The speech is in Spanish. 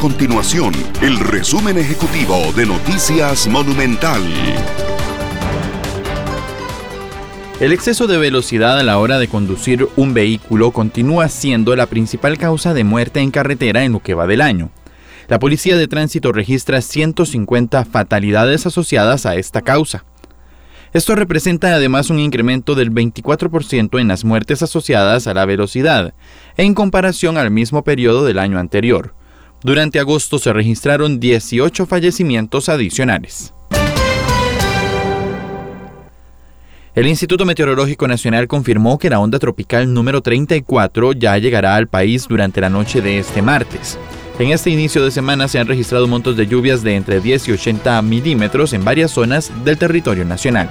continuación el resumen ejecutivo de Noticias Monumental. El exceso de velocidad a la hora de conducir un vehículo continúa siendo la principal causa de muerte en carretera en lo que va del año. La Policía de Tránsito registra 150 fatalidades asociadas a esta causa. Esto representa además un incremento del 24% en las muertes asociadas a la velocidad, en comparación al mismo periodo del año anterior. Durante agosto se registraron 18 fallecimientos adicionales. El Instituto Meteorológico Nacional confirmó que la onda tropical número 34 ya llegará al país durante la noche de este martes. En este inicio de semana se han registrado montos de lluvias de entre 10 y 80 milímetros en varias zonas del territorio nacional.